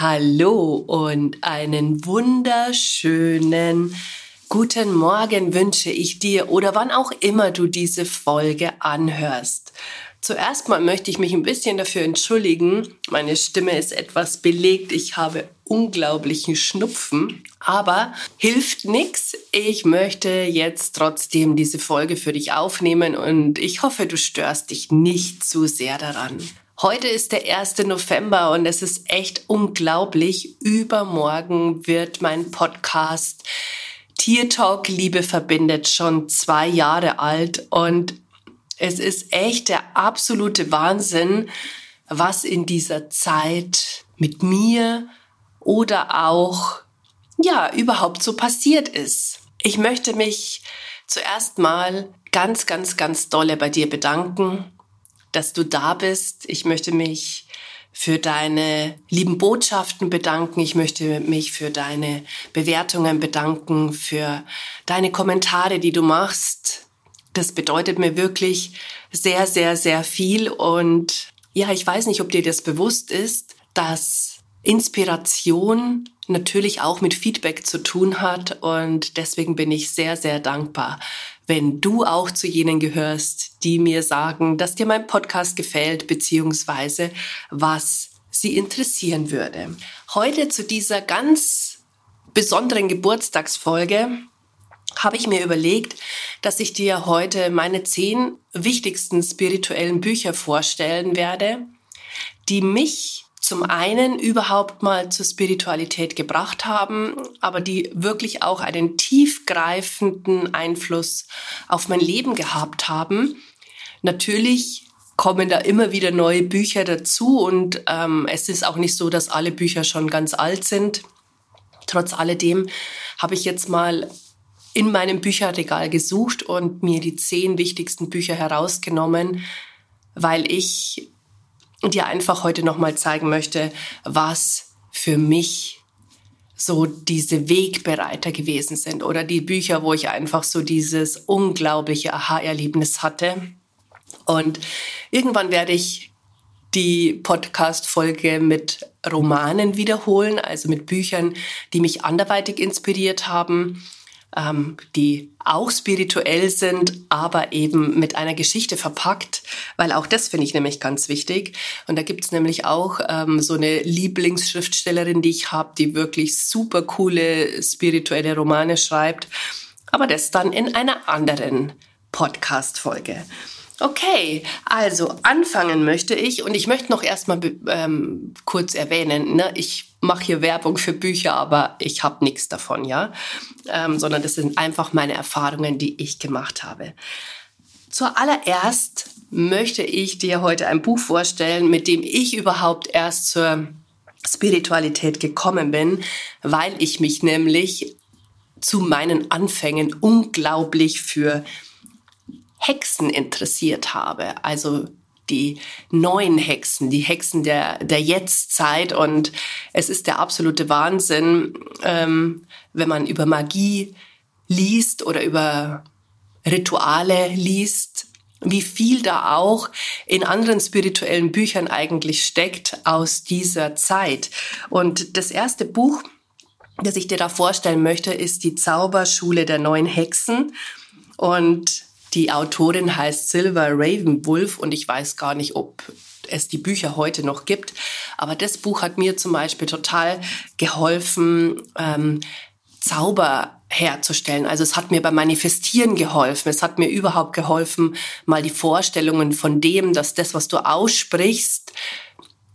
Hallo und einen wunderschönen guten Morgen wünsche ich dir oder wann auch immer du diese Folge anhörst. Zuerst mal möchte ich mich ein bisschen dafür entschuldigen. Meine Stimme ist etwas belegt. Ich habe unglaublichen Schnupfen, aber hilft nichts. Ich möchte jetzt trotzdem diese Folge für dich aufnehmen und ich hoffe, du störst dich nicht zu sehr daran. Heute ist der 1. November und es ist echt unglaublich. Übermorgen wird mein Podcast Tier Talk Liebe verbindet schon zwei Jahre alt und es ist echt der absolute Wahnsinn, was in dieser Zeit mit mir oder auch ja überhaupt so passiert ist. Ich möchte mich zuerst mal ganz, ganz, ganz dolle bei dir bedanken dass du da bist. Ich möchte mich für deine lieben Botschaften bedanken. Ich möchte mich für deine Bewertungen bedanken, für deine Kommentare, die du machst. Das bedeutet mir wirklich sehr, sehr, sehr viel. Und ja, ich weiß nicht, ob dir das bewusst ist, dass Inspiration natürlich auch mit Feedback zu tun hat. Und deswegen bin ich sehr, sehr dankbar, wenn du auch zu jenen gehörst, die mir sagen, dass dir mein Podcast gefällt, beziehungsweise was sie interessieren würde. Heute zu dieser ganz besonderen Geburtstagsfolge habe ich mir überlegt, dass ich dir heute meine zehn wichtigsten spirituellen Bücher vorstellen werde, die mich zum einen überhaupt mal zur Spiritualität gebracht haben, aber die wirklich auch einen tiefgreifenden Einfluss auf mein Leben gehabt haben. Natürlich kommen da immer wieder neue Bücher dazu und ähm, es ist auch nicht so, dass alle Bücher schon ganz alt sind. Trotz alledem habe ich jetzt mal in meinem Bücherregal gesucht und mir die zehn wichtigsten Bücher herausgenommen, weil ich dir einfach heute nochmal zeigen möchte, was für mich so diese Wegbereiter gewesen sind oder die Bücher, wo ich einfach so dieses unglaubliche Aha-Erlebnis hatte. Und irgendwann werde ich die Podcast-Folge mit Romanen wiederholen, also mit Büchern, die mich anderweitig inspiriert haben ähm, die auch spirituell sind, aber eben mit einer Geschichte verpackt, weil auch das finde ich nämlich ganz wichtig. Und da gibt's nämlich auch ähm, so eine Lieblingsschriftstellerin, die ich habe, die wirklich super coole spirituelle Romane schreibt, aber das dann in einer anderen Podcast-Folge. Okay, also anfangen möchte ich und ich möchte noch erstmal ähm, kurz erwähnen, ne, ich mache hier Werbung für Bücher, aber ich habe nichts davon, ja, ähm, sondern das sind einfach meine Erfahrungen, die ich gemacht habe. Zuallererst möchte ich dir heute ein Buch vorstellen, mit dem ich überhaupt erst zur Spiritualität gekommen bin, weil ich mich nämlich zu meinen Anfängen unglaublich für Hexen interessiert habe. Also die neuen Hexen, die Hexen der, der Jetztzeit. Und es ist der absolute Wahnsinn, ähm, wenn man über Magie liest oder über Rituale liest, wie viel da auch in anderen spirituellen Büchern eigentlich steckt aus dieser Zeit. Und das erste Buch, das ich dir da vorstellen möchte, ist die Zauberschule der neuen Hexen. Und die Autorin heißt Silver Ravenwolf und ich weiß gar nicht, ob es die Bücher heute noch gibt. Aber das Buch hat mir zum Beispiel total geholfen, ähm, Zauber herzustellen. Also es hat mir beim Manifestieren geholfen. Es hat mir überhaupt geholfen, mal die Vorstellungen von dem, dass das, was du aussprichst,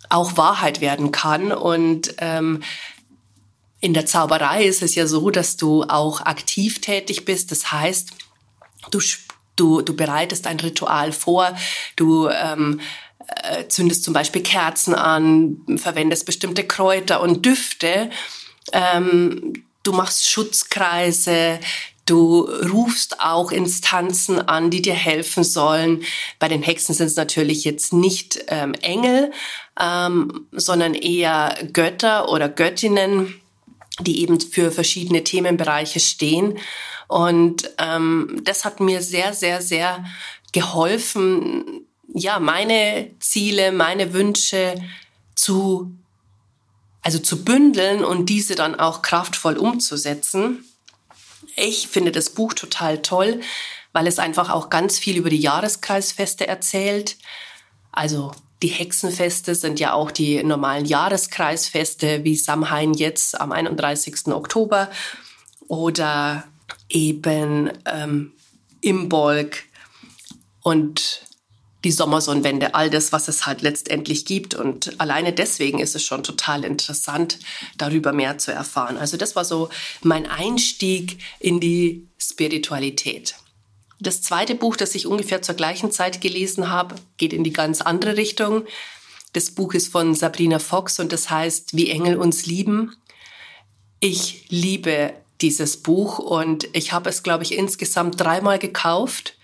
auch Wahrheit werden kann. Und ähm, in der Zauberei ist es ja so, dass du auch aktiv tätig bist. Das heißt, du Du, du bereitest ein Ritual vor, du ähm, äh, zündest zum Beispiel Kerzen an, verwendest bestimmte Kräuter und Düfte, ähm, du machst Schutzkreise, Du rufst auch Instanzen an, die dir helfen sollen. Bei den Hexen sind es natürlich jetzt nicht ähm, Engel, ähm, sondern eher Götter oder Göttinnen, die eben für verschiedene Themenbereiche stehen. Und ähm, das hat mir sehr, sehr, sehr geholfen, ja, meine Ziele, meine Wünsche zu, also zu bündeln und diese dann auch kraftvoll umzusetzen. Ich finde das Buch total toll, weil es einfach auch ganz viel über die Jahreskreisfeste erzählt. Also die Hexenfeste sind ja auch die normalen Jahreskreisfeste, wie Samhain jetzt am 31. Oktober oder eben ähm, Imbolg und die Sommersonnenwende, all das, was es halt letztendlich gibt. Und alleine deswegen ist es schon total interessant, darüber mehr zu erfahren. Also das war so mein Einstieg in die Spiritualität. Das zweite Buch, das ich ungefähr zur gleichen Zeit gelesen habe, geht in die ganz andere Richtung. Das Buch ist von Sabrina Fox und das heißt Wie Engel uns lieben. Ich liebe dieses Buch und ich habe es, glaube ich, insgesamt dreimal gekauft.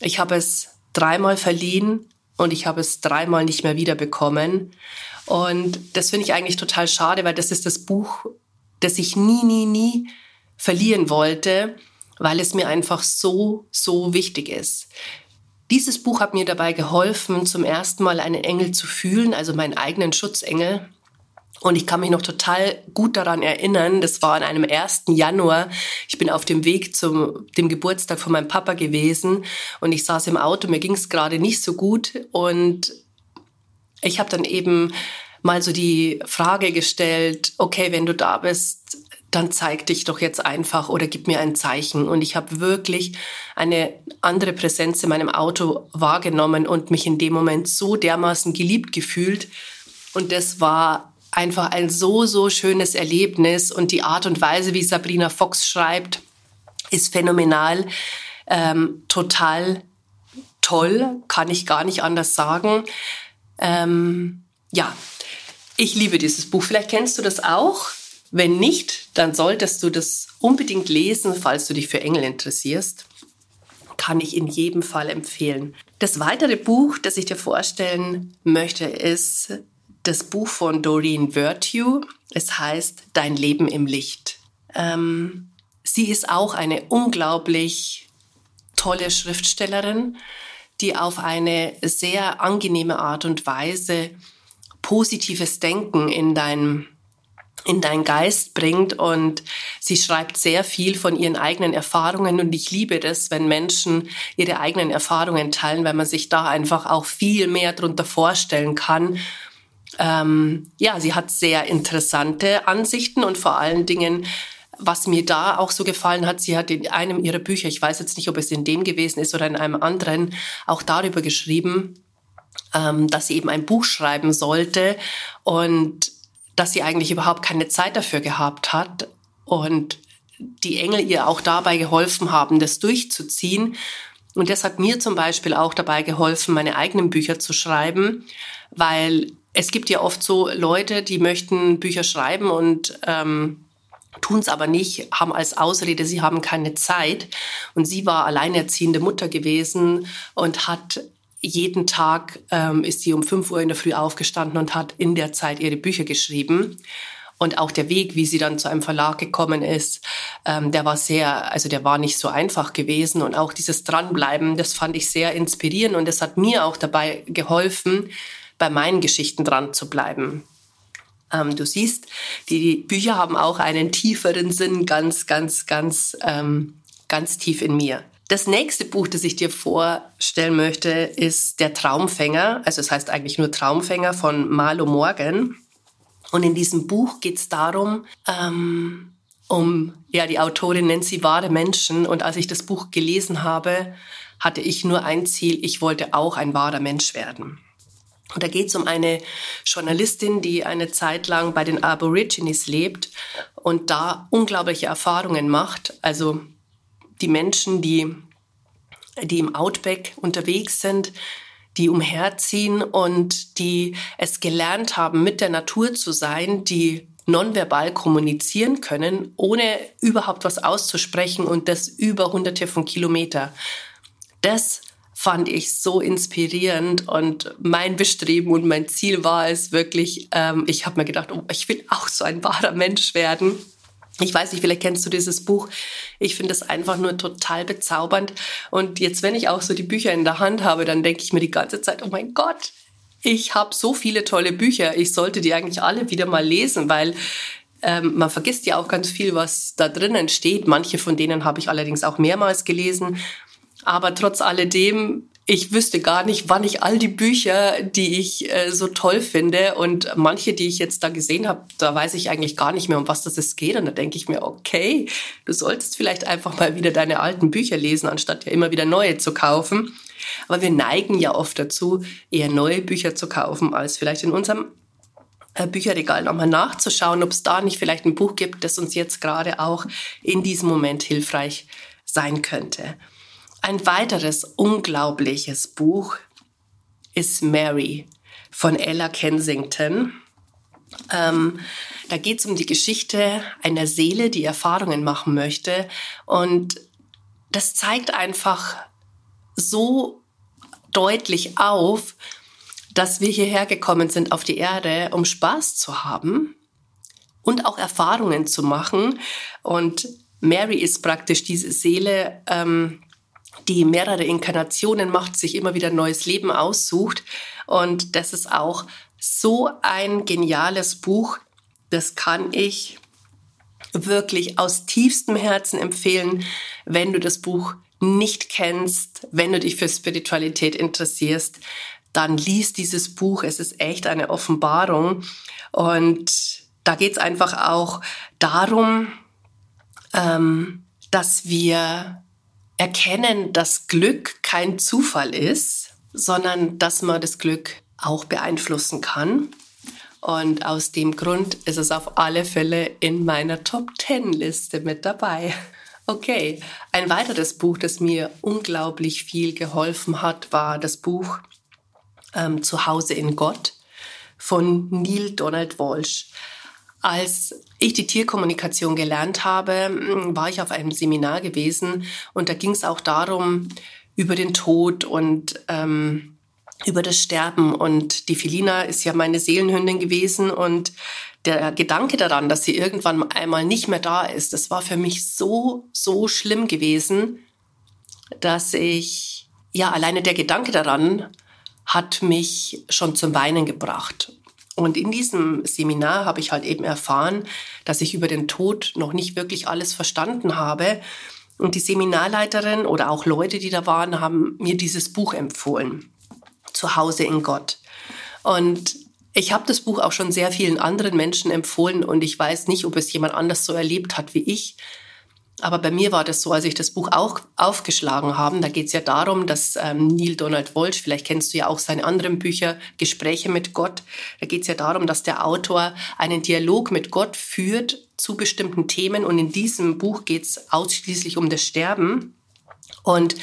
Ich habe es dreimal verliehen und ich habe es dreimal nicht mehr wiederbekommen. Und das finde ich eigentlich total schade, weil das ist das Buch, das ich nie, nie, nie verlieren wollte, weil es mir einfach so, so wichtig ist. Dieses Buch hat mir dabei geholfen, zum ersten Mal einen Engel zu fühlen, also meinen eigenen Schutzengel. Und ich kann mich noch total gut daran erinnern, das war an einem 1. Januar. Ich bin auf dem Weg zum dem Geburtstag von meinem Papa gewesen und ich saß im Auto, mir ging es gerade nicht so gut und ich habe dann eben mal so die Frage gestellt, okay, wenn du da bist, dann zeig dich doch jetzt einfach oder gib mir ein Zeichen. Und ich habe wirklich eine andere Präsenz in meinem Auto wahrgenommen und mich in dem Moment so dermaßen geliebt gefühlt. Und das war einfach ein so, so schönes Erlebnis und die Art und Weise, wie Sabrina Fox schreibt, ist phänomenal, ähm, total toll, kann ich gar nicht anders sagen. Ähm, ja, ich liebe dieses Buch. Vielleicht kennst du das auch. Wenn nicht, dann solltest du das unbedingt lesen, falls du dich für Engel interessierst. Kann ich in jedem Fall empfehlen. Das weitere Buch, das ich dir vorstellen möchte, ist das Buch von Doreen Virtue. Es heißt Dein Leben im Licht. Ähm, sie ist auch eine unglaublich tolle Schriftstellerin, die auf eine sehr angenehme Art und Weise positives Denken in dein in deinen Geist bringt und sie schreibt sehr viel von ihren eigenen Erfahrungen. Und ich liebe das, wenn Menschen ihre eigenen Erfahrungen teilen, weil man sich da einfach auch viel mehr darunter vorstellen kann. Ähm, ja, sie hat sehr interessante Ansichten und vor allen Dingen, was mir da auch so gefallen hat, sie hat in einem ihrer Bücher, ich weiß jetzt nicht, ob es in dem gewesen ist oder in einem anderen, auch darüber geschrieben, ähm, dass sie eben ein Buch schreiben sollte. Und dass sie eigentlich überhaupt keine Zeit dafür gehabt hat und die Engel ihr auch dabei geholfen haben, das durchzuziehen. Und das hat mir zum Beispiel auch dabei geholfen, meine eigenen Bücher zu schreiben, weil es gibt ja oft so Leute, die möchten Bücher schreiben und ähm, tun es aber nicht, haben als Ausrede, sie haben keine Zeit. Und sie war alleinerziehende Mutter gewesen und hat jeden Tag ähm, ist sie um 5 Uhr in der Früh aufgestanden und hat in der Zeit ihre Bücher geschrieben. Und auch der Weg, wie sie dann zu einem Verlag gekommen ist, ähm, der war sehr, also der war nicht so einfach gewesen. Und auch dieses Dranbleiben, das fand ich sehr inspirierend und das hat mir auch dabei geholfen, bei meinen Geschichten dran zu bleiben. Ähm, du siehst, die Bücher haben auch einen tieferen Sinn, ganz, ganz, ganz, ähm, ganz tief in mir. Das nächste Buch, das ich dir vorstellen möchte, ist Der Traumfänger. Also es heißt eigentlich nur Traumfänger von Marlo Morgan. Und in diesem Buch geht es darum, ähm, um, ja, die Autorin nennt sie wahre Menschen. Und als ich das Buch gelesen habe, hatte ich nur ein Ziel, ich wollte auch ein wahrer Mensch werden. Und da geht es um eine Journalistin, die eine Zeit lang bei den Aborigines lebt und da unglaubliche Erfahrungen macht. Also die Menschen, die, die im Outback unterwegs sind, die umherziehen und die es gelernt haben, mit der Natur zu sein, die nonverbal kommunizieren können, ohne überhaupt was auszusprechen und das über hunderte von Kilometer. Das fand ich so inspirierend und mein Bestreben und mein Ziel war es wirklich, ähm, ich habe mir gedacht, oh, ich will auch so ein wahrer Mensch werden. Ich weiß nicht, vielleicht kennst du dieses Buch. Ich finde es einfach nur total bezaubernd. Und jetzt, wenn ich auch so die Bücher in der Hand habe, dann denke ich mir die ganze Zeit, oh mein Gott, ich habe so viele tolle Bücher. Ich sollte die eigentlich alle wieder mal lesen, weil ähm, man vergisst ja auch ganz viel, was da drinnen steht. Manche von denen habe ich allerdings auch mehrmals gelesen. Aber trotz alledem ich wüsste gar nicht, wann ich all die Bücher, die ich äh, so toll finde und manche, die ich jetzt da gesehen habe, da weiß ich eigentlich gar nicht mehr, um was das es geht. Und da denke ich mir, okay, du solltest vielleicht einfach mal wieder deine alten Bücher lesen, anstatt ja immer wieder neue zu kaufen. Aber wir neigen ja oft dazu, eher neue Bücher zu kaufen, als vielleicht in unserem äh, Bücherregal nochmal nachzuschauen, ob es da nicht vielleicht ein Buch gibt, das uns jetzt gerade auch in diesem Moment hilfreich sein könnte. Ein weiteres unglaubliches Buch ist Mary von Ella Kensington. Ähm, da geht es um die Geschichte einer Seele, die Erfahrungen machen möchte. Und das zeigt einfach so deutlich auf, dass wir hierher gekommen sind auf die Erde, um Spaß zu haben und auch Erfahrungen zu machen. Und Mary ist praktisch diese Seele, ähm, die mehrere Inkarnationen macht, sich immer wieder neues Leben aussucht. Und das ist auch so ein geniales Buch. Das kann ich wirklich aus tiefstem Herzen empfehlen, wenn du das Buch nicht kennst, wenn du dich für Spiritualität interessierst, dann lies dieses Buch. Es ist echt eine Offenbarung. Und da geht es einfach auch darum, ähm, dass wir erkennen, dass Glück kein Zufall ist, sondern dass man das Glück auch beeinflussen kann. Und aus dem Grund ist es auf alle Fälle in meiner Top 10 Liste mit dabei. Okay, ein weiteres Buch, das mir unglaublich viel geholfen hat, war das Buch ähm, Zuhause in Gott von Neil Donald Walsh. Als ich die Tierkommunikation gelernt habe, mm, war ich auf einem Seminar gewesen und da ging es auch darum, über den Tod und ähm, über das Sterben. Und die Felina ist ja meine Seelenhündin gewesen und der Gedanke daran, dass sie irgendwann einmal nicht mehr da ist, das war für mich so, so schlimm gewesen, dass ich, ja, alleine der Gedanke daran hat mich schon zum Weinen gebracht. Und in diesem Seminar habe ich halt eben erfahren, dass ich über den Tod noch nicht wirklich alles verstanden habe. Und die Seminarleiterin oder auch Leute, die da waren, haben mir dieses Buch empfohlen. Zuhause in Gott. Und ich habe das Buch auch schon sehr vielen anderen Menschen empfohlen und ich weiß nicht, ob es jemand anders so erlebt hat wie ich. Aber bei mir war das so, als ich das Buch auch aufgeschlagen habe, da geht es ja darum, dass ähm, Neil Donald Walsh, vielleicht kennst du ja auch seine anderen Bücher, Gespräche mit Gott, da geht es ja darum, dass der Autor einen Dialog mit Gott führt zu bestimmten Themen und in diesem Buch geht es ausschließlich um das Sterben und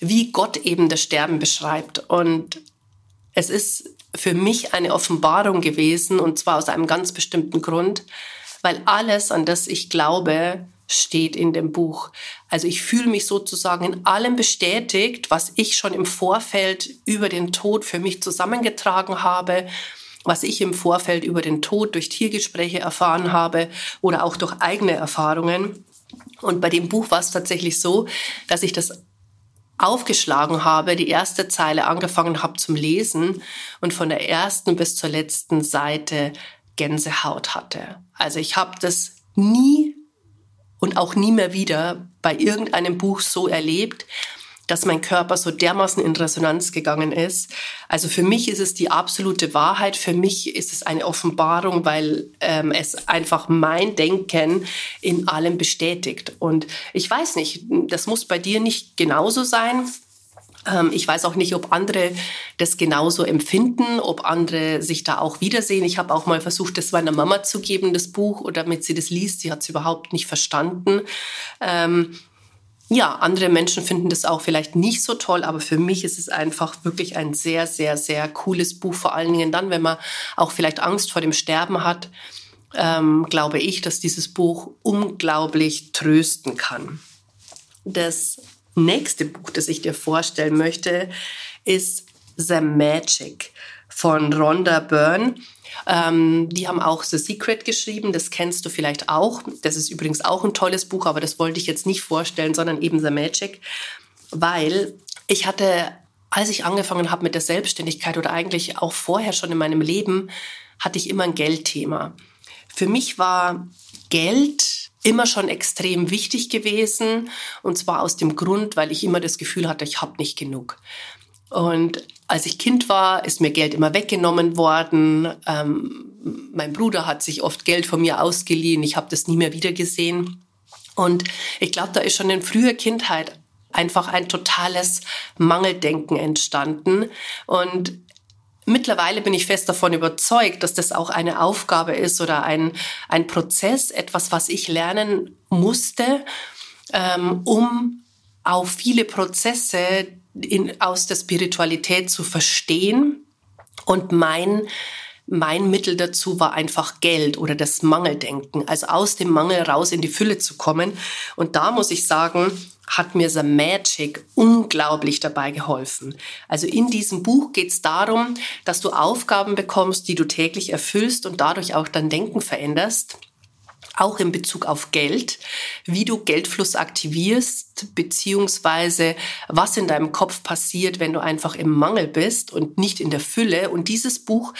wie Gott eben das Sterben beschreibt. Und es ist für mich eine Offenbarung gewesen und zwar aus einem ganz bestimmten Grund, weil alles, an das ich glaube, steht in dem Buch. Also ich fühle mich sozusagen in allem bestätigt, was ich schon im Vorfeld über den Tod für mich zusammengetragen habe, was ich im Vorfeld über den Tod durch Tiergespräche erfahren habe oder auch durch eigene Erfahrungen. Und bei dem Buch war es tatsächlich so, dass ich das aufgeschlagen habe, die erste Zeile angefangen habe zum Lesen und von der ersten bis zur letzten Seite Gänsehaut hatte. Also ich habe das nie und auch nie mehr wieder bei irgendeinem Buch so erlebt, dass mein Körper so dermaßen in Resonanz gegangen ist. Also für mich ist es die absolute Wahrheit, für mich ist es eine Offenbarung, weil ähm, es einfach mein Denken in allem bestätigt. Und ich weiß nicht, das muss bei dir nicht genauso sein. Ähm, ich weiß auch nicht, ob andere das genauso empfinden, ob andere sich da auch wiedersehen. Ich habe auch mal versucht, das meiner Mama zu geben, das Buch, oder damit sie das liest. Sie hat es überhaupt nicht verstanden. Ähm, ja, andere Menschen finden das auch vielleicht nicht so toll, aber für mich ist es einfach wirklich ein sehr, sehr, sehr cooles Buch. Vor allen Dingen dann, wenn man auch vielleicht Angst vor dem Sterben hat ähm, glaube ich, dass dieses Buch unglaublich trösten kann. Das nächste Buch, das ich dir vorstellen möchte, ist The Magic von Rhonda Byrne. Ähm, die haben auch The Secret geschrieben, das kennst du vielleicht auch. Das ist übrigens auch ein tolles Buch, aber das wollte ich jetzt nicht vorstellen, sondern eben The Magic, weil ich hatte, als ich angefangen habe mit der Selbstständigkeit oder eigentlich auch vorher schon in meinem Leben, hatte ich immer ein Geldthema. Für mich war Geld immer schon extrem wichtig gewesen und zwar aus dem Grund, weil ich immer das Gefühl hatte, ich habe nicht genug. Und als ich Kind war, ist mir Geld immer weggenommen worden. Ähm, mein Bruder hat sich oft Geld von mir ausgeliehen. Ich habe das nie mehr wieder gesehen. Und ich glaube, da ist schon in früher Kindheit einfach ein totales Mangeldenken entstanden. Und mittlerweile bin ich fest davon überzeugt, dass das auch eine Aufgabe ist oder ein, ein Prozess, etwas, was ich lernen musste, ähm, um auf viele Prozesse in, aus der Spiritualität zu verstehen. Und mein, mein Mittel dazu war einfach Geld oder das Mangeldenken, also aus dem Mangel raus in die Fülle zu kommen. Und da muss ich sagen, hat mir The Magic unglaublich dabei geholfen. Also in diesem Buch geht es darum, dass du Aufgaben bekommst, die du täglich erfüllst und dadurch auch dein Denken veränderst auch in Bezug auf Geld, wie du Geldfluss aktivierst, beziehungsweise was in deinem Kopf passiert, wenn du einfach im Mangel bist und nicht in der Fülle. Und dieses Buch,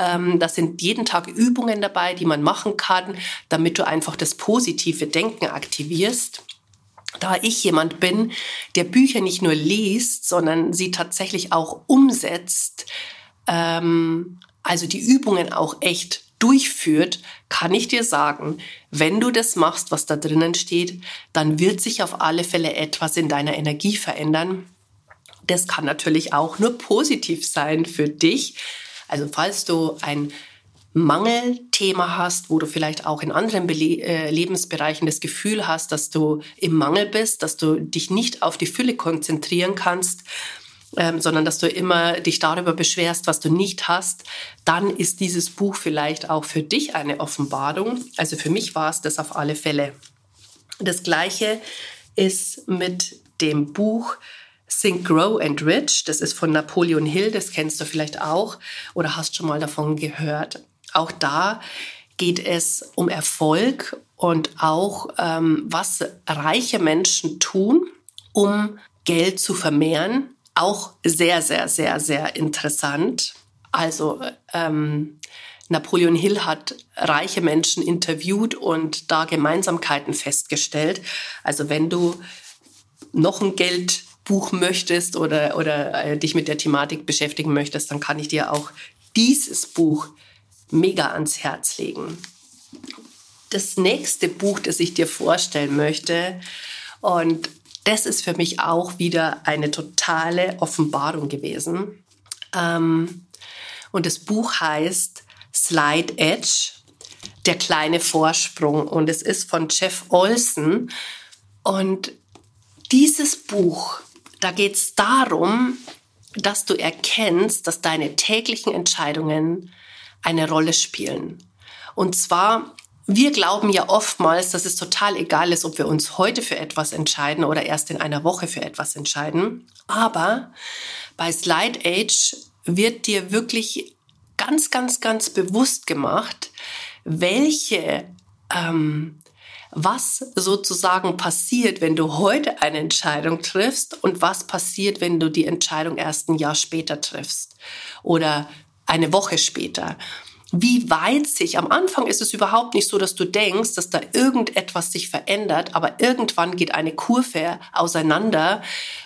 ähm, da sind jeden Tag Übungen dabei, die man machen kann, damit du einfach das positive Denken aktivierst. Da ich jemand bin, der Bücher nicht nur liest, sondern sie tatsächlich auch umsetzt, ähm, also die Übungen auch echt durchführt, kann ich dir sagen, wenn du das machst, was da drinnen steht, dann wird sich auf alle Fälle etwas in deiner Energie verändern. Das kann natürlich auch nur positiv sein für dich. Also falls du ein Mangelthema hast, wo du vielleicht auch in anderen Bele äh, Lebensbereichen das Gefühl hast, dass du im Mangel bist, dass du dich nicht auf die Fülle konzentrieren kannst, ähm, sondern dass du immer dich darüber beschwerst, was du nicht hast, dann ist dieses Buch vielleicht auch für dich eine Offenbarung. Also für mich war es das auf alle Fälle. Das gleiche ist mit dem Buch Think, Grow and Rich. Das ist von Napoleon Hill, das kennst du vielleicht auch oder hast schon mal davon gehört. Auch da geht es um Erfolg und auch, ähm, was reiche Menschen tun, um Geld zu vermehren auch sehr, sehr, sehr, sehr interessant. Also ähm, Napoleon Hill hat reiche Menschen interviewt und da Gemeinsamkeiten festgestellt. Also wenn du noch ein Geldbuch möchtest oder, oder äh, dich mit der Thematik beschäftigen möchtest, dann kann ich dir auch dieses Buch mega ans Herz legen. Das nächste Buch, das ich dir vorstellen möchte, und das ist für mich auch wieder eine totale Offenbarung gewesen. Ähm, und das Buch heißt Slide Edge, der kleine Vorsprung. Und es ist von Jeff Olson. Und dieses Buch, da geht es darum, dass du erkennst, dass deine täglichen Entscheidungen eine Rolle spielen. Und zwar wir glauben ja oftmals, dass es total egal ist, ob wir uns heute für etwas entscheiden oder erst in einer Woche für etwas entscheiden. Aber bei Slide Age wird dir wirklich ganz, ganz, ganz bewusst gemacht, welche, ähm, was sozusagen passiert, wenn du heute eine Entscheidung triffst und was passiert, wenn du die Entscheidung erst ein Jahr später triffst oder eine Woche später. Wie weit sich, am Anfang ist es überhaupt nicht so, dass du denkst, dass da irgendetwas sich verändert, aber irgendwann geht eine Kurve auseinander,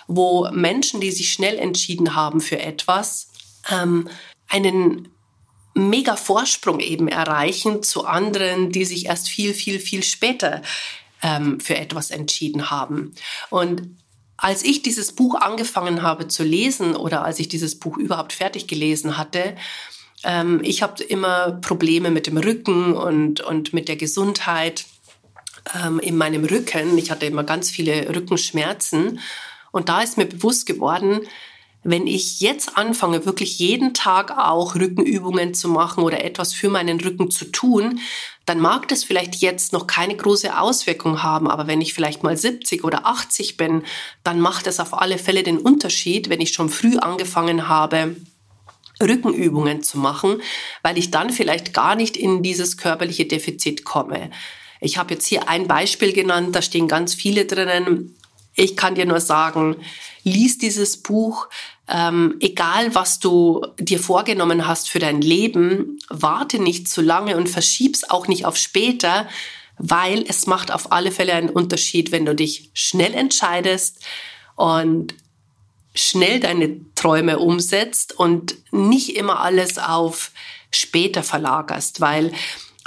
wo Menschen, die sich schnell entschieden haben für etwas, ähm, einen mega Vorsprung eben erreichen zu anderen, die sich erst viel, viel, viel später ähm, für etwas entschieden haben. Und als ich dieses Buch angefangen habe zu lesen oder als ich dieses Buch überhaupt fertig gelesen hatte, ähm, ich habe immer Probleme mit dem Rücken und, und mit der Gesundheit ähm, in meinem Rücken. Ich hatte immer ganz viele Rückenschmerzen. Und da ist mir bewusst geworden, wenn ich jetzt anfange, wirklich jeden Tag auch Rückenübungen zu machen oder etwas für meinen Rücken zu tun, dann mag das vielleicht jetzt noch keine große Auswirkung haben, aber wenn ich vielleicht mal 70 oder 80 bin, dann macht es auf alle Fälle den Unterschied, wenn ich schon früh angefangen habe, Rückenübungen zu machen, weil ich dann vielleicht gar nicht in dieses körperliche Defizit komme. Ich habe jetzt hier ein Beispiel genannt, da stehen ganz viele drinnen. Ich kann dir nur sagen, lies dieses Buch, ähm, egal was du dir vorgenommen hast für dein Leben, warte nicht zu lange und verschieb's auch nicht auf später, weil es macht auf alle Fälle einen Unterschied, wenn du dich schnell entscheidest und schnell deine Träume umsetzt und nicht immer alles auf später verlagerst, weil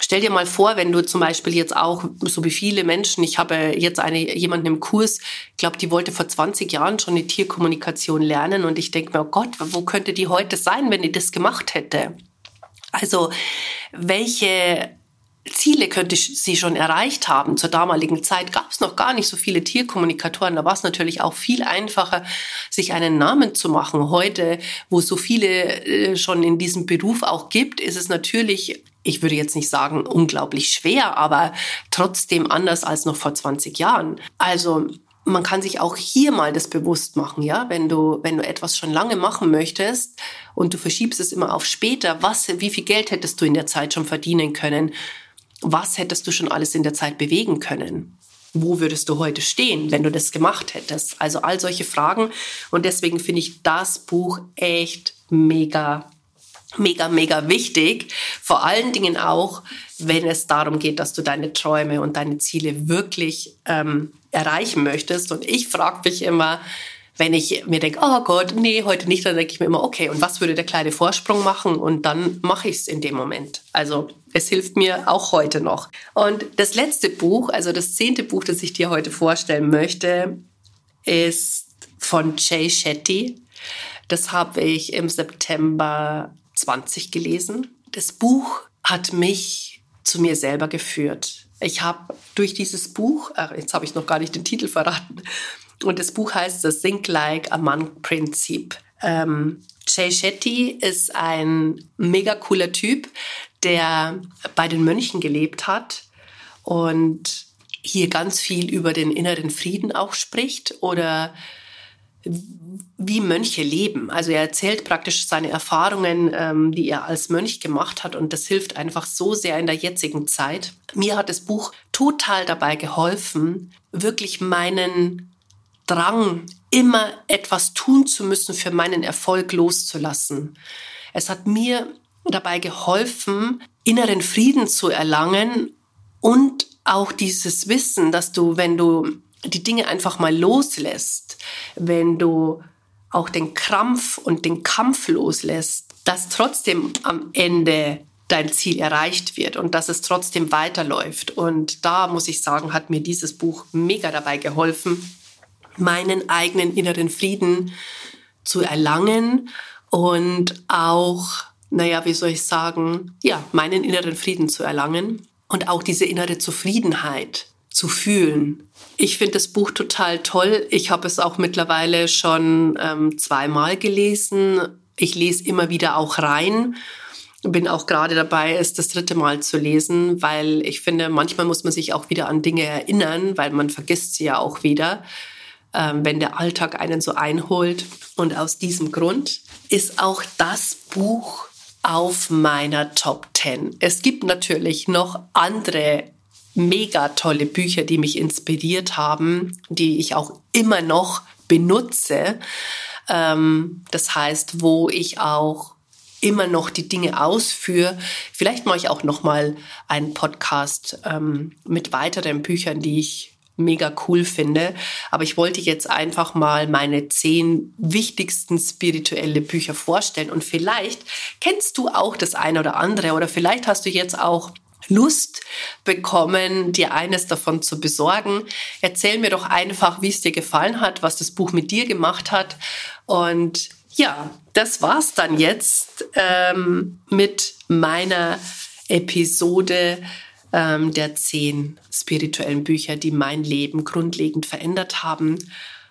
Stell dir mal vor, wenn du zum Beispiel jetzt auch, so wie viele Menschen, ich habe jetzt eine, jemanden im Kurs, ich glaube, die wollte vor 20 Jahren schon die Tierkommunikation lernen und ich denke mir, oh Gott, wo könnte die heute sein, wenn die das gemacht hätte? Also, welche Ziele könnte sie schon erreicht haben. Zur damaligen Zeit gab es noch gar nicht so viele Tierkommunikatoren. Da war es natürlich auch viel einfacher, sich einen Namen zu machen. Heute, wo es so viele äh, schon in diesem Beruf auch gibt, ist es natürlich ich würde jetzt nicht sagen unglaublich schwer, aber trotzdem anders als noch vor 20 Jahren. Also man kann sich auch hier mal das bewusst machen, ja, wenn du, wenn du etwas schon lange machen möchtest und du verschiebst es immer auf später, was, wie viel Geld hättest du in der Zeit schon verdienen können? Was hättest du schon alles in der Zeit bewegen können? Wo würdest du heute stehen, wenn du das gemacht hättest? Also all solche Fragen. Und deswegen finde ich das Buch echt mega mega, mega wichtig. Vor allen Dingen auch, wenn es darum geht, dass du deine Träume und deine Ziele wirklich ähm, erreichen möchtest. Und ich frage mich immer, wenn ich mir denke, oh Gott, nee, heute nicht, dann denke ich mir immer, okay, und was würde der kleine Vorsprung machen? Und dann mache ich es in dem Moment. Also es hilft mir auch heute noch. Und das letzte Buch, also das zehnte Buch, das ich dir heute vorstellen möchte, ist von Jay Shetty. Das habe ich im September 20 gelesen. Das Buch hat mich zu mir selber geführt. Ich habe durch dieses Buch, ach, jetzt habe ich noch gar nicht den Titel verraten, und das Buch heißt das Think Like a Monk Prinzip. Ähm, Jay Shetty ist ein mega cooler Typ, der bei den Mönchen gelebt hat und hier ganz viel über den inneren Frieden auch spricht oder wie Mönche leben. Also er erzählt praktisch seine Erfahrungen, ähm, die er als Mönch gemacht hat und das hilft einfach so sehr in der jetzigen Zeit. Mir hat das Buch total dabei geholfen, wirklich meinen Drang, immer etwas tun zu müssen, für meinen Erfolg loszulassen. Es hat mir dabei geholfen, inneren Frieden zu erlangen und auch dieses Wissen, dass du, wenn du die Dinge einfach mal loslässt, wenn du auch den Krampf und den Kampf loslässt, dass trotzdem am Ende dein Ziel erreicht wird und dass es trotzdem weiterläuft. Und da muss ich sagen, hat mir dieses Buch mega dabei geholfen, meinen eigenen inneren Frieden zu erlangen und auch, naja, wie soll ich sagen, ja, meinen inneren Frieden zu erlangen und auch diese innere Zufriedenheit zu fühlen. Ich finde das Buch total toll. Ich habe es auch mittlerweile schon ähm, zweimal gelesen. Ich lese immer wieder auch rein. Bin auch gerade dabei, es das dritte Mal zu lesen, weil ich finde, manchmal muss man sich auch wieder an Dinge erinnern, weil man vergisst sie ja auch wieder, wenn der Alltag einen so einholt. Und aus diesem Grund ist auch das Buch auf meiner Top 10. Es gibt natürlich noch andere mega tolle Bücher, die mich inspiriert haben, die ich auch immer noch benutze. Ähm, das heißt, wo ich auch immer noch die Dinge ausführe. Vielleicht mache ich auch noch mal einen Podcast ähm, mit weiteren Büchern, die ich mega cool finde. Aber ich wollte jetzt einfach mal meine zehn wichtigsten spirituelle Bücher vorstellen. Und vielleicht kennst du auch das eine oder andere oder vielleicht hast du jetzt auch Lust bekommen, dir eines davon zu besorgen. Erzähl mir doch einfach, wie es dir gefallen hat, was das Buch mit dir gemacht hat. Und ja, das war's dann jetzt ähm, mit meiner Episode ähm, der zehn spirituellen Bücher, die mein Leben grundlegend verändert haben.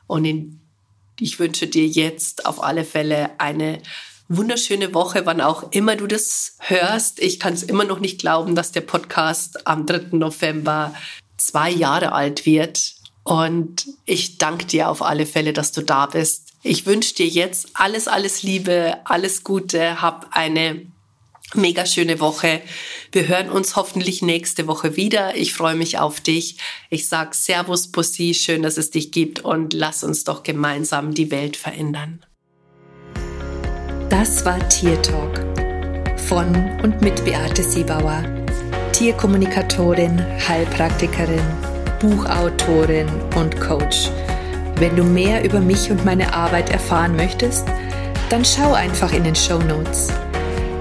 Und in Ich wünsche dir jetzt auf alle Fälle eine wunderschöne Woche, wann auch immer du das hörst. Ich kann es immer noch nicht glauben, dass der Podcast am 3. November zwei Jahre alt wird. Und ich danke dir auf alle Fälle, dass du da bist. Ich wünsche dir jetzt alles, alles Liebe, alles Gute, hab eine mega schöne Woche. Wir hören uns hoffentlich nächste Woche wieder. Ich freue mich auf dich. Ich sag Servus Pussy, schön, dass es dich gibt und lass uns doch gemeinsam die Welt verändern. Das war Tier Talk von und mit Beate Siebauer, Tierkommunikatorin, Heilpraktikerin, Buchautorin und Coach. Wenn du mehr über mich und meine Arbeit erfahren möchtest, dann schau einfach in den Show Notes.